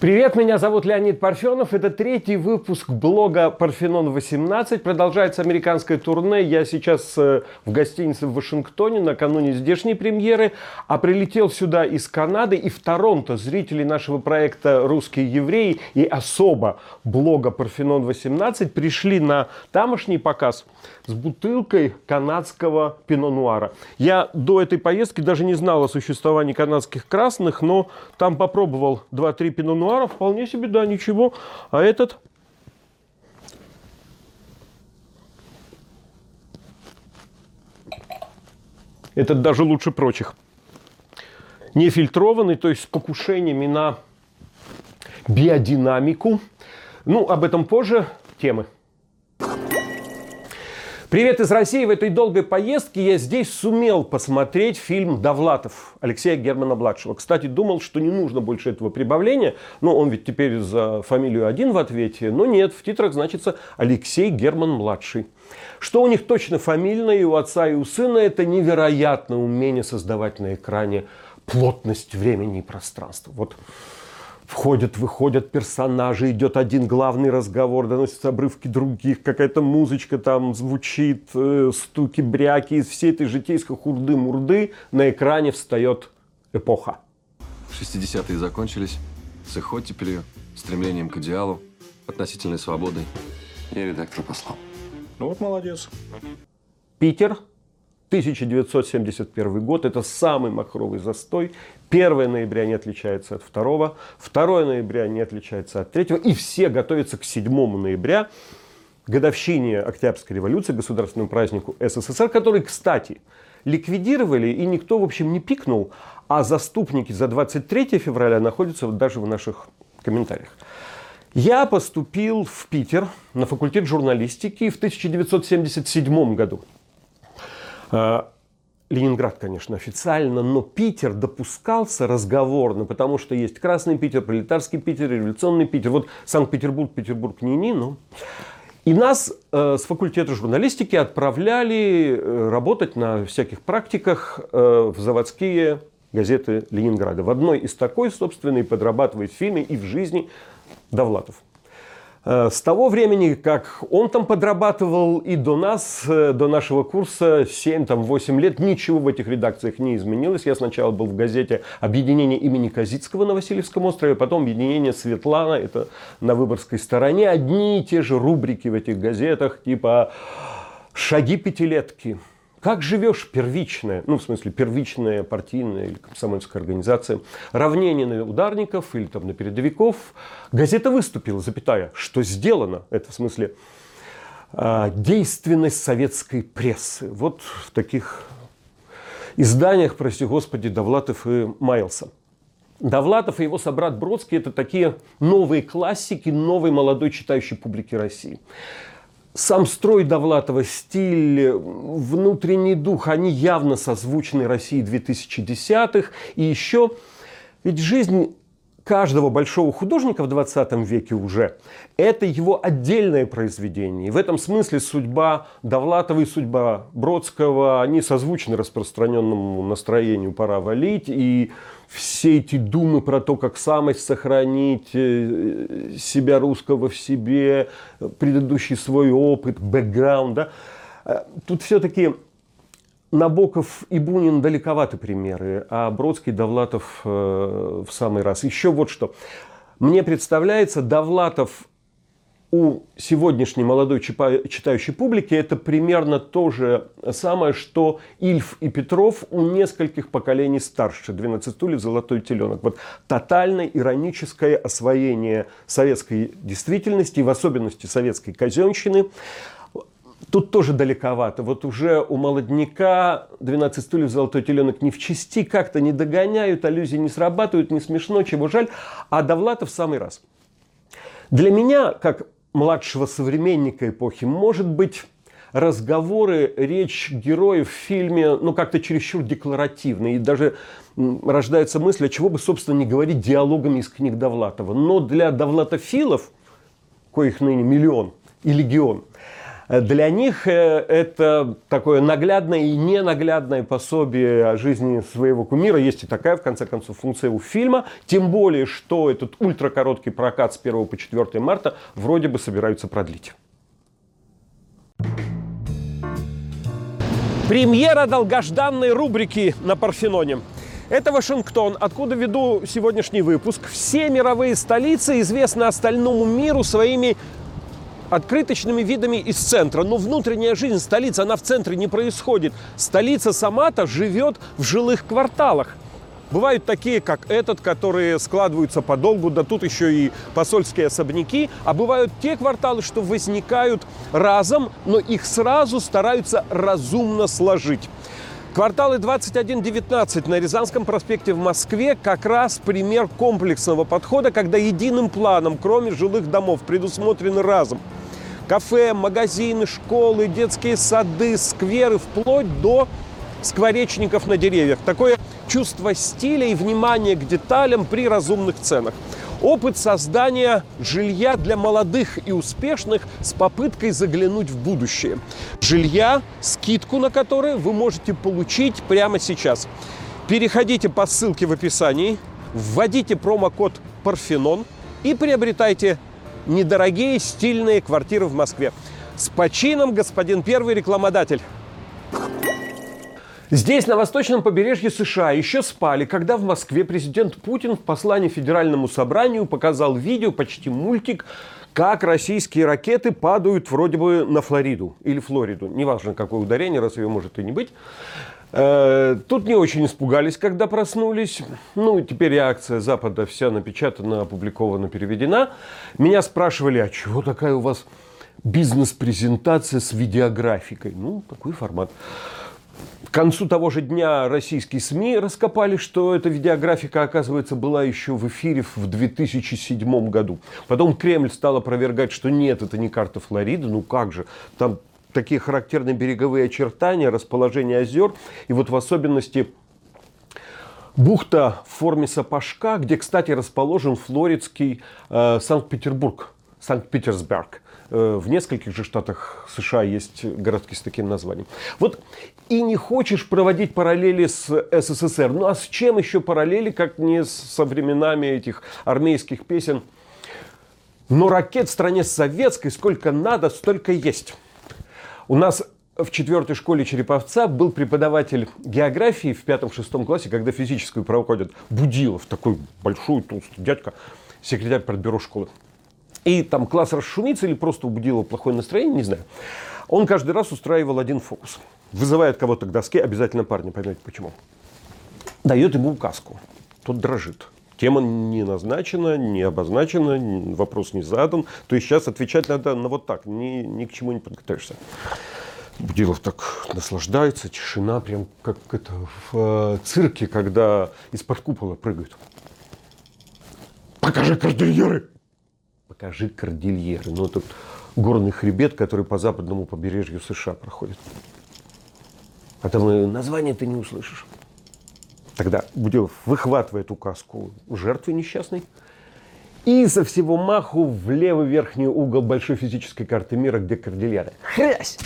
Привет, меня зовут Леонид Парфенов. Это третий выпуск блога Парфенон 18. Продолжается американское турне. Я сейчас э, в гостинице в Вашингтоне накануне здешней премьеры, а прилетел сюда из Канады и в Торонто. Зрители нашего проекта «Русские евреи» и особо блога Парфенон 18 пришли на тамошний показ с бутылкой канадского пино-нуара. Я до этой поездки даже не знал о существовании канадских красных, но там попробовал 2-3 пино-нуара, вполне себе, да, ничего. А этот Этот даже лучше прочих. Нефильтрованный, то есть с покушениями на биодинамику. Ну, об этом позже темы. Привет из России. В этой долгой поездке я здесь сумел посмотреть фильм «Довлатов» Алексея Германа-младшего. Кстати, думал, что не нужно больше этого прибавления. Но он ведь теперь за фамилию один в ответе. Но нет, в титрах значится Алексей Герман-младший. Что у них точно фамильное и у отца, и у сына, это невероятное умение создавать на экране плотность времени и пространства. Вот входят, выходят персонажи, идет один главный разговор, доносятся обрывки других, какая-то музычка там звучит, э, стуки, бряки. Из всей этой житейской хурды-мурды на экране встает эпоха. 60-е закончились с их оттепелью, стремлением к идеалу, относительной свободой. Я редактор послал. Ну вот молодец. Питер, 1971 год. Это самый махровый застой. 1 ноября не отличается от 2, 2 ноября не отличается от 3, и все готовятся к 7 ноября, годовщине Октябрьской революции, государственному празднику СССР, который, кстати, ликвидировали, и никто, в общем, не пикнул, а заступники за 23 февраля находятся даже в наших комментариях. Я поступил в Питер на факультет журналистики в 1977 году. А, Ленинград, конечно, официально, но Питер допускался разговорно, потому что есть Красный Питер, Пролетарский Питер, Революционный Питер. Вот Санкт-Петербург, Петербург, не-не, но... И нас э, с факультета журналистики отправляли э, работать на всяких практиках э, в заводские газеты Ленинграда. В одной из такой, собственно, и подрабатывает в фильме и в жизни Довлатов. Э, с того времени, как он там подрабатывал и до нас, э, до нашего курса 7-8 лет, ничего в этих редакциях не изменилось. Я сначала был в газете «Объединение имени Казицкого на Васильевском острове», потом «Объединение Светлана», это на Выборгской стороне. Одни и те же рубрики в этих газетах, типа «Шаги пятилетки», как живешь первичная, ну, в смысле, первичная партийная или комсомольская организация, равнение на ударников или там на передовиков, газета выступила, запятая, что сделано, это в смысле а, действенность советской прессы. Вот в таких изданиях, прости господи, Довлатов и маялся. Довлатов и его собрат Бродский – это такие новые классики новой молодой читающей публики России сам строй Довлатова, стиль, внутренний дух, они явно созвучны России 2010-х. И еще, ведь жизнь каждого большого художника в 20 веке уже – это его отдельное произведение. И в этом смысле судьба Довлатова и судьба Бродского, они созвучны распространенному настроению «пора валить». И все эти думы про то, как самость сохранить, э, себя русского в себе, предыдущий свой опыт, бэкграунд, да, э, тут все-таки Набоков и Бунин далековаты примеры, а Бродский, Довлатов э, в самый раз. Еще вот что. Мне представляется, Довлатов у сегодняшней молодой читающей публики это примерно то же самое, что Ильф и Петров у нескольких поколений старше. 12 стульев, золотой теленок. Вот тотальное ироническое освоение советской действительности, в особенности советской казенщины. Тут тоже далековато. Вот уже у молодняка 12 стульев, золотой теленок не в чести, как-то не догоняют, аллюзии не срабатывают, не смешно, чего жаль. А Довлатов в самый раз. Для меня, как младшего современника эпохи, может быть, разговоры, речь героев в фильме, ну, как-то чересчур декларативны. И даже рождается мысль, а чего бы, собственно, не говорить диалогами из книг Довлатова. Но для довлатофилов, коих ныне миллион и легион, Для них э, это такое наглядное и ненаглядное пособие о жизни своего кумира. Есть и такая, в конце концов, функция у фильма. Тем более, что этот ультракороткий прокат с 1 по 4 марта вроде бы собираются продлить. Премьера долгожданной рубрики на Парфеноне. Это Вашингтон, откуда веду сегодняшний выпуск. Все мировые столицы известны остальному миру своими открыточными видами из центра. Но внутренняя жизнь столицы, она в центре не происходит. Столица сама-то живет в жилых кварталах. Бывают такие, как этот, которые складываются подолгу, да тут еще и посольские особняки. А бывают те кварталы, что возникают разом, но их сразу стараются разумно сложить. Кварталы 21-19 на Рязанском проспекте в Москве как раз пример комплексного подхода, когда единым планом, кроме жилых домов, предусмотрены разом кафе, магазины, школы, детские сады, скверы, вплоть до скворечников на деревьях. Такое чувство стиля и внимания к деталям при разумных ценах. Опыт создания жилья для молодых и успешных с попыткой заглянуть в будущее. Жилья, скидку на которое вы можете получить прямо сейчас. Переходите по ссылке в описании, вводите промокод Парфенон и приобретайте недорогие стильные квартиры в Москве. С почином, господин первый рекламодатель. Здесь, на восточном побережье США, еще спали, когда в Москве президент Путин в послании Федеральному собранию показал видео, почти мультик, как российские ракеты падают вроде бы на Флориду или Флориду. Неважно, какое ударение, раз ее может и не быть. Э, тут не очень испугались, когда проснулись. Ну, теперь реакция Запада вся напечатана, опубликована, переведена. Меня спрашивали, а чего такая у вас бизнес-презентация с видеографикой? Ну, такой формат. К концу того же дня российские СМИ раскопали, что эта видеографика, оказывается, была еще в эфире в 2007 году. Потом Кремль стал опровергать, что нет, это не карта Флориды. Ну как же, там такие характерные береговые очертания, расположение озер. И вот в особенности бухта в форме сапожка, где, кстати, расположен флоридский э, Санкт-Петербург, Санкт-Петерсберг. Э, в нескольких же штатах США есть городки с таким названием. Вот и не хочешь проводить параллели с СССР. Ну а с чем еще параллели, как не со временами этих армейских песен? Но ракет в стране советской сколько надо, столько есть. У нас в четвертой школе Череповца был преподаватель географии в пятом-шестом классе, когда физическую проходят. Будилов, такой большой толстый дядька, секретарь партбюро школы и там класс расшумится или просто убудило плохое настроение, не знаю. Он каждый раз устраивал один фокус. Вызывает кого-то к доске, обязательно парня, поймете почему. Дает ему указку. Тот дрожит. Тема не назначена, не обозначена, вопрос не задан. То есть сейчас отвечать надо на вот так, ни, ни к чему не подготовишься. Будилов так наслаждается, тишина, прям как это в э, цирке, когда из-под купола прыгают. Покажи кордильеры! покажи кордильеры. Ну, это горный хребет, который по западному побережью США проходит. А там название ты не услышишь. Тогда Будилов выхватывает указку жертвы несчастной и со всего маху в левый верхний угол большой физической карты мира, где кордильеры. Хрясь!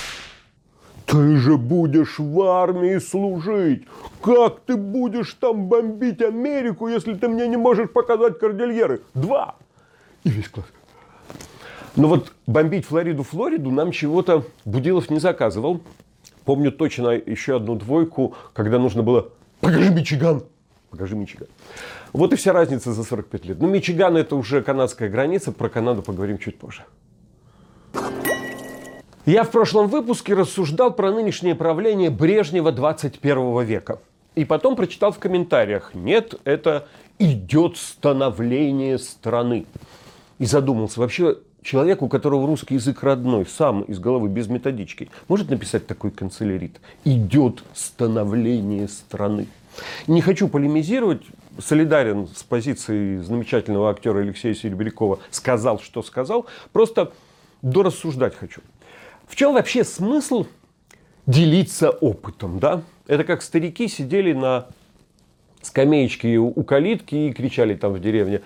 Ты же будешь в армии служить. Как ты будешь там бомбить Америку, если ты мне не можешь показать кордильеры? Два. И весь класс. Но вот бомбить Флориду-Флориду нам чего-то Будилов не заказывал. Помню точно еще одну двойку, когда нужно было «Покажи Мичиган!» Покажи Мичиган. Вот и вся разница за 45 лет. Ну, Мичиган это уже канадская граница, про Канаду поговорим чуть позже. Я в прошлом выпуске рассуждал про нынешнее правление Брежнева 21 века. И потом прочитал в комментариях, нет, это идет становление страны. И задумался, вообще человек, у которого русский язык родной, сам из головы, без методички, может написать такой канцелярит? Идет становление страны. Не хочу полемизировать, солидарен с позицией замечательного актера Алексея Серебрякова, сказал, что сказал, просто дорассуждать хочу. В чем вообще смысл делиться опытом, да? Это как старики сидели на скамеечке у калитки и кричали там в деревне,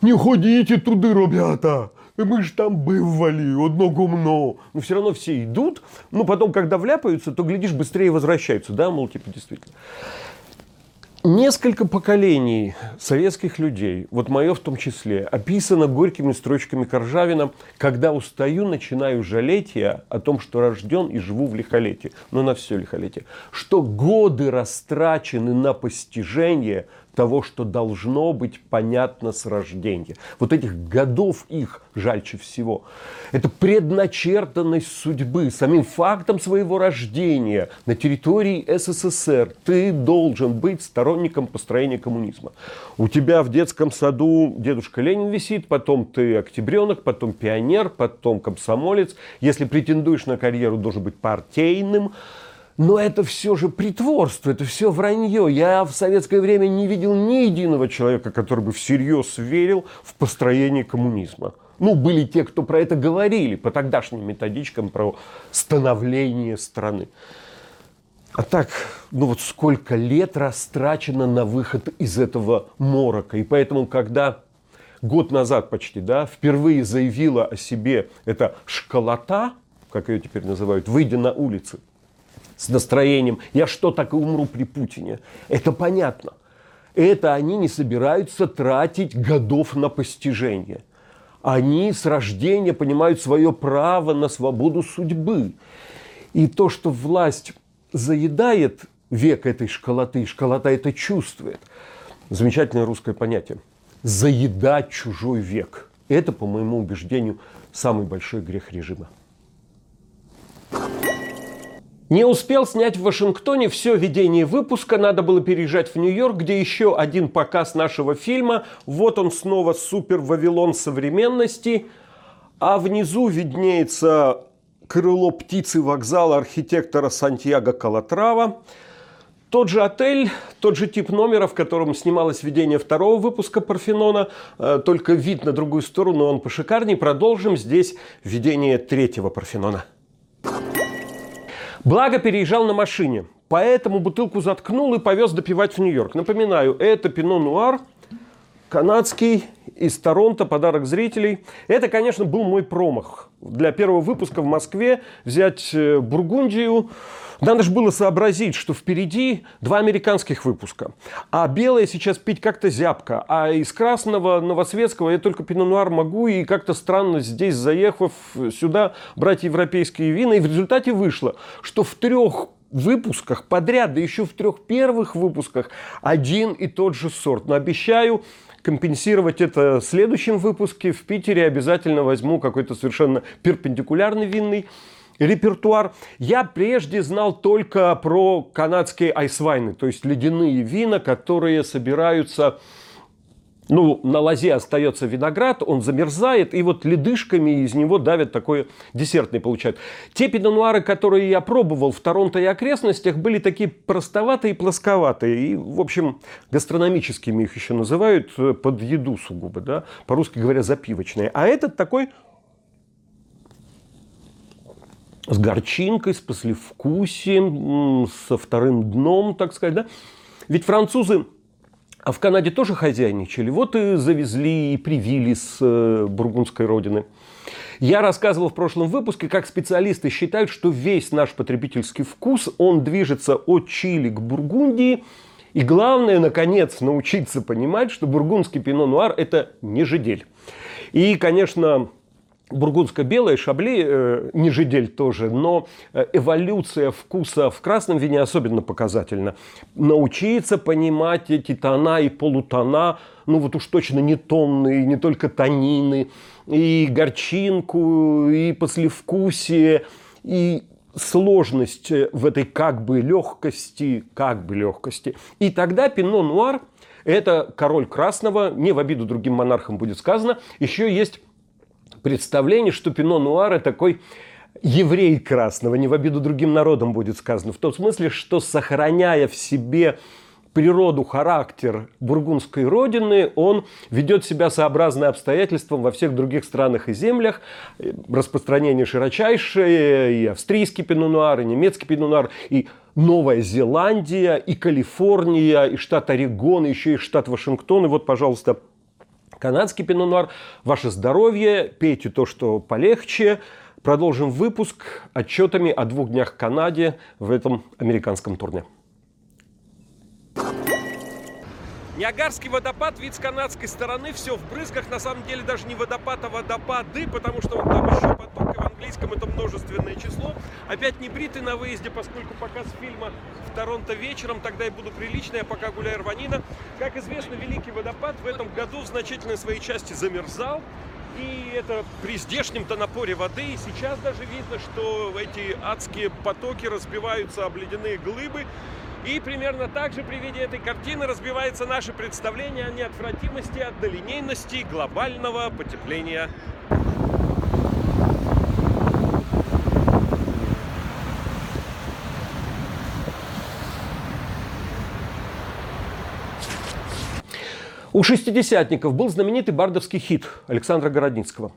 не ходите туди, ребята, мы же там бывали, одно гумно. Но все равно все идут. Ну, потом, когда вляпаются, то, глядишь, быстрее возвращаются. Да, мол, типа, действительно. Несколько поколений советских людей, вот мое в том числе, описано горькими строчками Коржавина «Когда устаю, начинаю жалеть я о том, что рожден и живу в лихолетии». Но на все лихолетие. Что годы растрачены на постижение – того, что должно быть понятно с рождения. Вот этих годов их жальче всего. Это предначертанность судьбы, самим фактом своего рождения на территории СССР. Ты должен быть сторонником построения коммунизма. У тебя в детском саду дедушка Ленин висит, потом ты октябренок, потом пионер, потом комсомолец. Если претендуешь на карьеру, должен быть партийным. Но это все же притворство, это все вранье. Я в советское время не видел ни единого человека, который бы всерьез верил в построение коммунизма. Ну, были те, кто про это говорили по тогдашним методичкам про становление страны. А так, ну вот сколько лет растрачено на выход из этого морока. И поэтому, когда год назад почти, да, впервые заявила о себе эта школота, как ее теперь называют, выйдя на улицы, с настроением «я что, так и умру при Путине». Это понятно. Это они не собираются тратить годов на постижение. Они с рождения понимают свое право на свободу судьбы. И то, что власть заедает век этой школоты, школота это чувствует. Замечательное русское понятие. Заедать чужой век. Это, по моему убеждению, самый большой грех режима. Не успел снять в Вашингтоне все ведение выпуска, надо было переезжать в Нью-Йорк, где еще один показ нашего фильма. Вот он снова супер Вавилон современности. А внизу виднеется крыло птицы вокзала архитектора Сантьяго Калатрава. Тот же отель, тот же тип номера, в котором снималось ведение второго выпуска Парфенона, э, только вид на другую сторону, он пошикарней. Продолжим здесь ведение третьего Парфенона. Благо переезжал на машине, поэтому бутылку заткнул и повез допивать в Нью-Йорк. Напоминаю, это Пино Нуар, канадский, из Торонто, подарок зрителей. Это, конечно, был мой промах. Для первого выпуска в Москве взять э, Бургундию, надо же было сообразить, что впереди два американских выпуска. А белое сейчас пить как-то зябко. А из красного новосветского я только пино-нуар могу. И как-то странно здесь, заехав сюда, брать европейские вина. И в результате вышло, что в трех выпусках подряд, да еще в трех первых выпусках один и тот же сорт. Но обещаю, компенсировать это в следующем выпуске. В Питере обязательно возьму какой-то совершенно перпендикулярный винный репертуар. Я прежде знал только про канадские айсвайны, то есть ледяные вина, которые собираются ну, на лозе остается виноград, он замерзает, и вот ледышками из него давят такое десертное получают. Те пинонуары, которые я пробовал в Торонто и окрестностях, были такие простоватые и плосковатые. И, в общем, гастрономическими их еще называют, э, под еду сугубо, да, по-русски говоря, запивочные. А этот такой с горчинкой, с послевкусием, со вторым дном, так сказать. Да? Ведь французы а в Канаде тоже хозяйничали. Вот и завезли и привили с э, бургундской родины. Я рассказывал в прошлом выпуске, как специалисты считают, что весь наш потребительский вкус, он движется от Чили к Бургундии. И главное, наконец, научиться понимать, что бургундский пино-нуар – это не жидель. И, конечно, бургундско-белое, шабли, э, нижедель тоже, но э, эволюция вкуса в красном вине особенно показательна. Научиться понимать эти тона и полутона, ну вот уж точно не тонные, не только тонины, и горчинку, и послевкусие, и сложность э, в этой как бы легкости, как бы легкости. И тогда пино нуар – это король красного, не в обиду другим монархам будет сказано, еще есть представление, что Пино Нуар – такой еврей красного, не в обиду другим народам будет сказано. В том смысле, что сохраняя в себе природу, характер бургундской родины, он ведет себя сообразно обстоятельствам во всех других странах и землях. Распространение широчайшее, и австрийский пинонуар, и немецкий пинонуар, и Новая Зеландия, и Калифорния, и штат Орегон, и еще и штат Вашингтон. И вот, пожалуйста, Канадский пино-нуар. Ваше здоровье, пейте то, что полегче. Продолжим выпуск отчетами о двух днях в Канаде в этом американском турне. Ниагарский водопад, вид с канадской стороны, все в брызгах, на самом деле даже не водопад, а водопады, потому что он там еще в английском это множественное число. Опять не бритый на выезде, поскольку показ фильма в Торонто вечером, тогда и буду приличный, а пока гуляю рванина. Как известно, Великий водопад в этом году в значительной своей части замерзал, и это при здешнем-то напоре воды. И сейчас даже видно, что эти адские потоки разбиваются об ледяные глыбы. И примерно так же при виде этой картины разбивается наше представление о неотвратимости, однолинейности глобального потепления. У шестидесятников был знаменитый бардовский хит Александра Городницкого.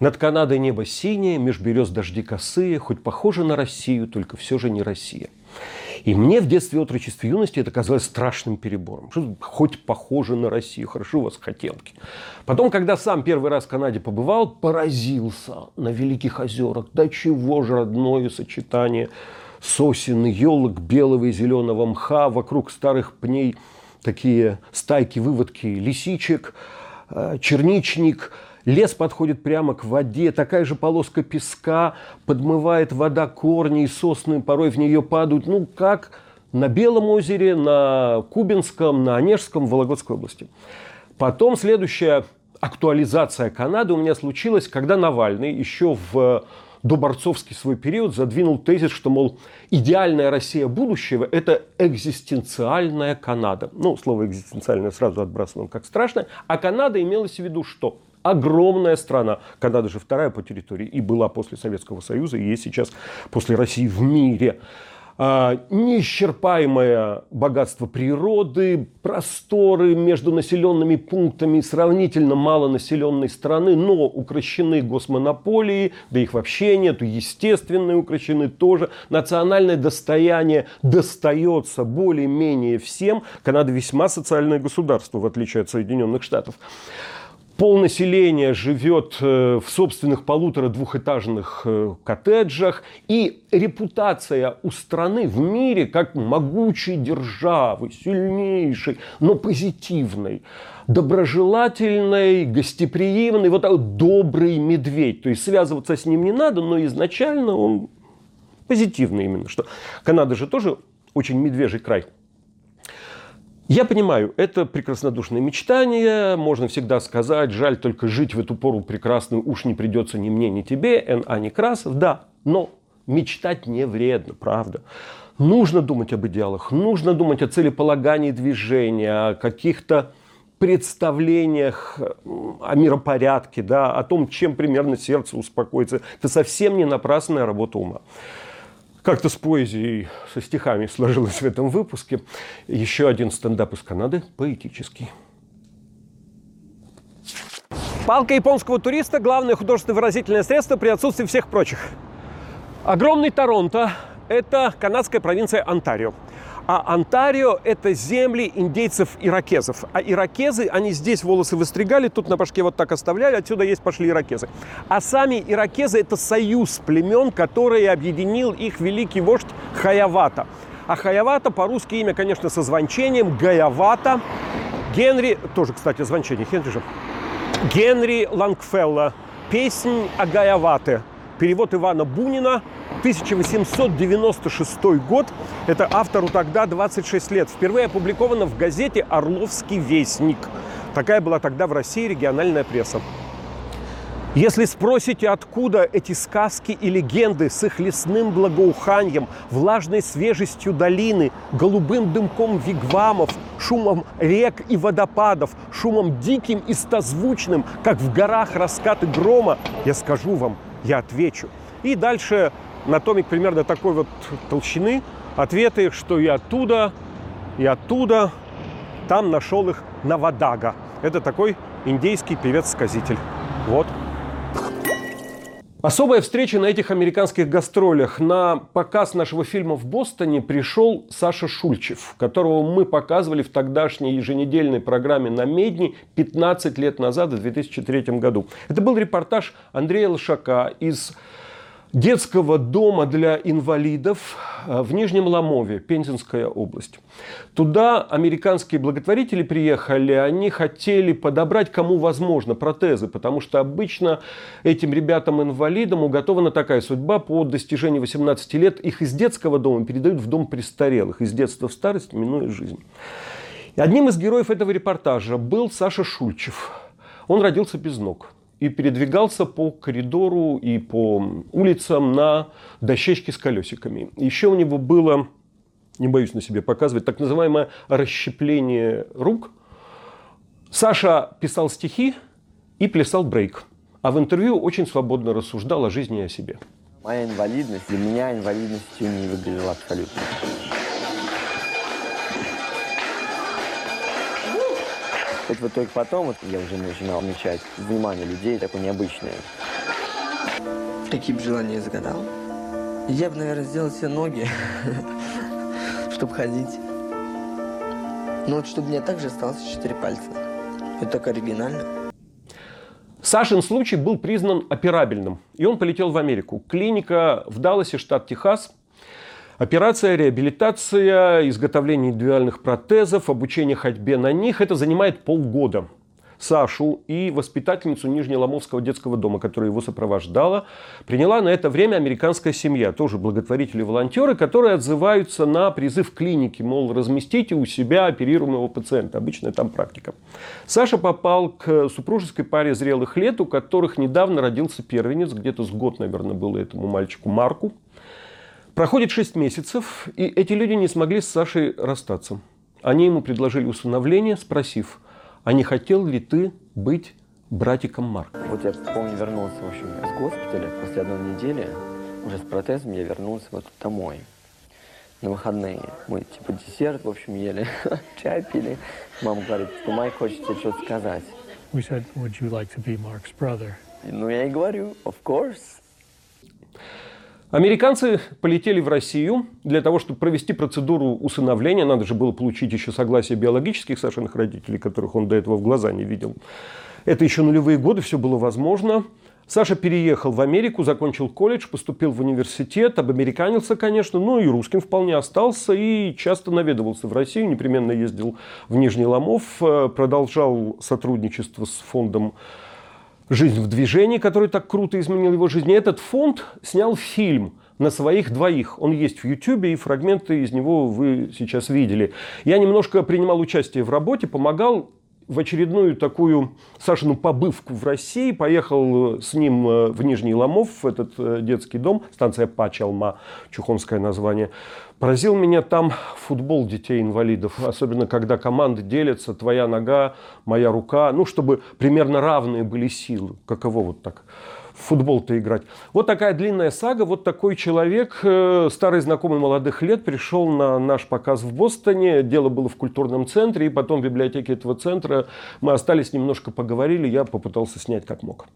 Над Канадой небо синее, меж берез дожди косые, хоть похоже на Россию, только все же не Россия. И мне в детстве, отрочестве, юности это казалось страшным перебором. Что хоть похоже на Россию, хорошо у вас хотелки. Потом, когда сам первый раз в Канаде побывал, поразился на Великих озерах. Да чего же родное сочетание сосен, елок, белого и зеленого мха, вокруг старых пней такие стайки, выводки лисичек, э, черничник – Лес подходит прямо к воде, такая же полоска песка, подмывает вода корни и сосны, порой в нее падают. Ну, как на Белом озере, на Кубинском, на Онежском, в Вологодской области. Потом следующая актуализация Канады у меня случилась, когда Навальный еще в доборцовский свой период задвинул тезис, что, мол, идеальная Россия будущего – это экзистенциальная Канада. Ну, слово экзистенциальное сразу отбрасываем как страшное. А Канада имелось в виду что? огромная страна. Канада же вторая по территории и была после Советского Союза, и есть сейчас после России в мире. А, неисчерпаемое богатство природы, просторы между населенными пунктами сравнительно малонаселенной страны, но укращены госмонополии, да их вообще нету, естественные укращены тоже. Национальное достояние достается более-менее всем. Канада весьма социальное государство, в отличие от Соединенных Штатов полнаселения живет э, в собственных полутора-двухэтажных э, коттеджах, и репутация у страны в мире как могучей державы, сильнейшей, но позитивной, доброжелательной, гостеприимной, вот такой добрый медведь. То есть связываться с ним не надо, но изначально он позитивный именно, что Канада же тоже очень медвежий край. Я понимаю, это прекраснодушное мечтание, можно всегда сказать, жаль только жить в эту пору прекрасную уж не придется ни мне, ни тебе, Н.А. Некрасов, да, но мечтать не вредно, правда. Нужно думать об идеалах, нужно думать о целеполагании движения, о каких-то представлениях о миропорядке, да, о том, чем примерно сердце успокоится. Это совсем не напрасная работа ума как-то с поэзией, со стихами сложилось в этом выпуске. Еще один стендап из Канады, поэтический. Палка японского туриста – главное художественное выразительное средство при отсутствии всех прочих. Огромный Торонто – это канадская провинция Онтарио. А Онтарио – это земли индейцев-иракезов. А иракезы, они здесь волосы выстригали, тут на башке вот так оставляли, отсюда есть пошли иракезы. А сами иракезы – это союз племен, который объединил их великий вождь Хаявата. А Хаявата по-русски имя, конечно, со звончением, Гаявата. Генри, тоже, кстати, звончение, Генри же. Генри Лангфелла. Песнь о Гаявате. Перевод Ивана Бунина – 1896 год. Это автору тогда 26 лет. Впервые опубликовано в газете «Орловский вестник». Такая была тогда в России региональная пресса. Если спросите, откуда эти сказки и легенды с их лесным благоуханием, влажной свежестью долины, голубым дымком вигвамов, шумом рек и водопадов, шумом диким и стозвучным, как в горах раскаты грома, я скажу вам, я отвечу. И дальше на томик примерно такой вот толщины ответы, что и оттуда, и оттуда, там нашел их Навадага. Это такой индейский певец-сказитель. Вот. Особая встреча на этих американских гастролях. На показ нашего фильма в Бостоне пришел Саша Шульчев, которого мы показывали в тогдашней еженедельной программе на Медни 15 лет назад, в 2003 году. Это был репортаж Андрея Лошака из детского дома для инвалидов э, в Нижнем Ломове, Пензенская область. Туда американские благотворители приехали, они хотели подобрать кому возможно протезы, потому что обычно этим ребятам-инвалидам уготована такая судьба, по достижении 18 лет их из детского дома передают в дом престарелых, из детства в старость, минуя жизнь. И одним из героев этого репортажа был Саша Шульчев. Он родился без ног и передвигался по коридору и по улицам на дощечке с колесиками. Еще у него было, не боюсь на себе показывать, так называемое расщепление рук. Саша писал стихи и плясал брейк. А в интервью очень свободно рассуждал о жизни и о себе. Моя инвалидность для меня инвалидностью не выглядела абсолютно. Вот в итоге потом вот я уже начинал замечать внимание людей такое необычное. Какие бы желания я загадал? Я бы, наверное, сделал все ноги, чтобы ходить. Ну вот, чтобы мне также осталось четыре пальца. Это так оригинально. Сашин случай был признан операбельным, и он полетел в Америку. Клиника в Далласе, штат Техас, Операция, реабилитация, изготовление индивидуальных протезов, обучение ходьбе на них – это занимает полгода. Сашу и воспитательницу Нижнеломовского детского дома, которая его сопровождала, приняла на это время американская семья, тоже благотворители-волонтеры, которые отзываются на призыв клиники, мол, разместите у себя оперируемого пациента. Обычная там практика. Саша попал к супружеской паре зрелых лет, у которых недавно родился первенец, где-то с год, наверное, было этому мальчику Марку. Проходит 6 месяцев, и эти люди не смогли с Сашей расстаться. Они ему предложили усыновление, спросив, а не хотел ли ты быть братиком Марка? Вот я помню, вернулся, в общем, с госпиталя после одной недели, уже с протезом я вернулся вот домой на выходные. Мы типа десерт, в общем, ели, чай пили. Мама говорит, типа, Майк хочет тебе что-то сказать. We said, would you like to be Mark's brother? Ну, я и говорю, of course. Американцы полетели в Россию для того, чтобы провести процедуру усыновления. Надо же было получить еще согласие биологических Сашиных родителей, которых он до этого в глаза не видел. Это еще нулевые годы, все было возможно. Саша переехал в Америку, закончил колледж, поступил в университет, обамериканился, конечно, но и русским вполне остался и часто наведывался в Россию, непременно ездил в Нижний Ломов, э, продолжал сотрудничество с фондом «Жизнь в движении», который так круто изменил его жизнь. И этот фонд снял фильм на своих двоих. Он есть в Ютьюбе, и фрагменты из него вы сейчас видели. Я немножко принимал участие в работе, помогал в очередную такую Сашину побывку в России. Поехал с ним э, в Нижний Ломов, в этот э, детский дом, станция Пачалма, чухонское название. Поразил меня там футбол детей-инвалидов, особенно когда команды делятся, твоя нога, моя рука, ну, чтобы примерно равные были силы. Каково вот так в футбол-то играть. Вот такая длинная сага, вот такой человек, э, старый знакомый молодых лет, пришел на наш показ в Бостоне, дело было в культурном центре, и потом в библиотеке этого центра мы остались, немножко поговорили, я попытался снять как мог.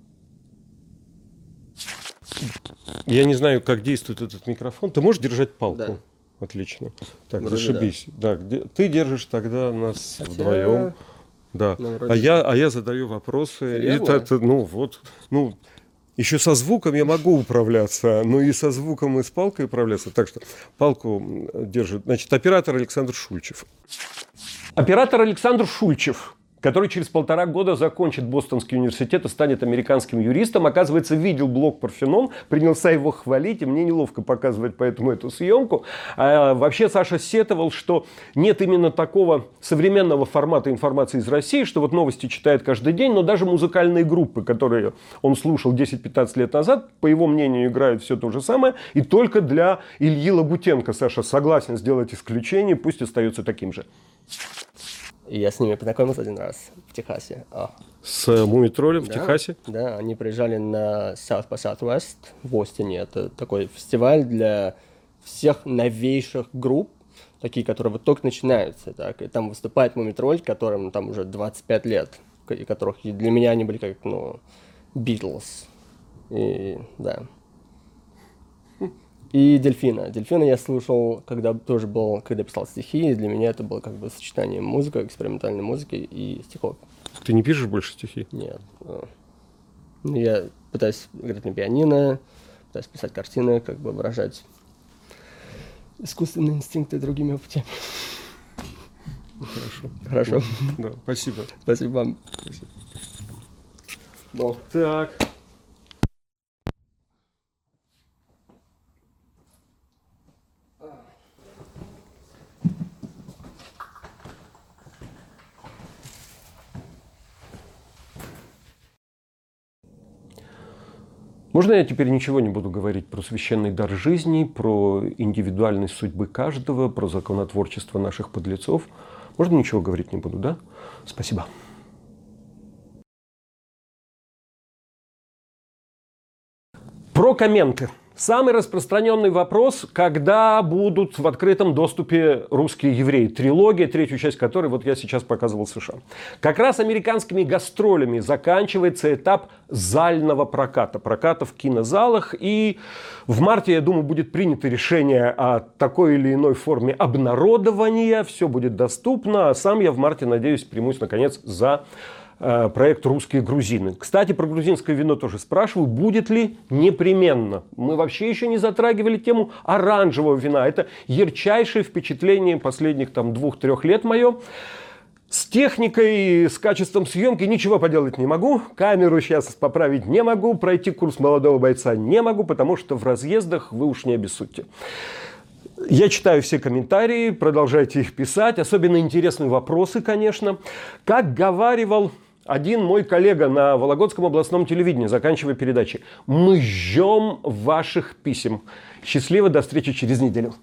Я не знаю, как действует этот микрофон. Ты можешь держать палку? Да. Отлично. Так, Вроде зашибись. Да. где- ты держишь тогда нас Хотя- вдвоем. Да. Ну, вроде- а, я, а я задаю вопросы. И Серьезно? это- это, ну вот, ну, еще со звуком я могу управляться, но и со звуком и с палкой управляться. Так что палку держит. Значит, оператор Александр Шульчев. Оператор Александр Шульчев, который через полтора года закончит Бостонский университет и станет американским юристом, оказывается, видел блог Парфенон, принялся его хвалить, и мне неловко показывать поэтому эту съемку. А вообще Саша сетовал, что нет именно такого современного формата информации из России, что вот новости читает каждый день, но даже музыкальные группы, которые он слушал 10-15 лет назад, по его мнению, играют все то же самое, и только для Ильи Лагутенко Саша согласен сделать исключение, пусть остается таким же. И я с ними познакомился один раз в Техасе. А, С э, Мумитролем в да, Техасе? Да, они приезжали на South by Southwest в Бостоне. Это такой фестиваль для всех новейших групп, такие, которые вот только начинаются. Так. И там выступает Мумитроль, которым там уже 25 лет, и которых для меня они были как, ну, Beatles. И да. И дельфина. Дельфина я слушал, когда тоже был, когда писал стихи, и для меня это было как бы сочетание музыки, экспериментальной музыки и стихов. Ты не пишешь больше стихи? Нет. э, ну, Я пытаюсь играть на пианино, пытаюсь писать картины, как бы выражать искусственные инстинкты другими путями. Хорошо. Хорошо. Да, спасибо. Спасибо вам. Ну, Так. Можно я теперь ничего не буду говорить про священный дар жизни, про индивидуальность судьбы каждого, про законотворчество наших подлецов? Можно ничего говорить не буду, да? Спасибо. Про комменты. Самый распространенный вопрос, когда будут в открытом доступе русские евреи. Трилогия, третью часть которой вот я сейчас показывал США. Как раз американскими гастролями заканчивается этап зального проката. Проката в кинозалах. И в марте, я думаю, будет принято решение о такой или иной форме обнародования. Все будет доступно. А сам я в марте, надеюсь, примусь, наконец, за проект «Русские грузины». Кстати, про грузинское вино тоже спрашиваю, будет ли непременно. Мы вообще еще не затрагивали тему оранжевого вина. Это ярчайшее впечатление последних там двух-трех лет мое. С техникой, с качеством съемки ничего поделать не могу. Камеру сейчас поправить не могу. Пройти курс молодого бойца не могу, потому что в разъездах вы уж не обессудьте. Я читаю все комментарии, продолжайте их писать. Особенно интересные вопросы, конечно. Как говаривал один мой коллега на Вологодском областном телевидении, заканчивая передачи, мы ждем ваших писем. Счастливо, до встречи через неделю.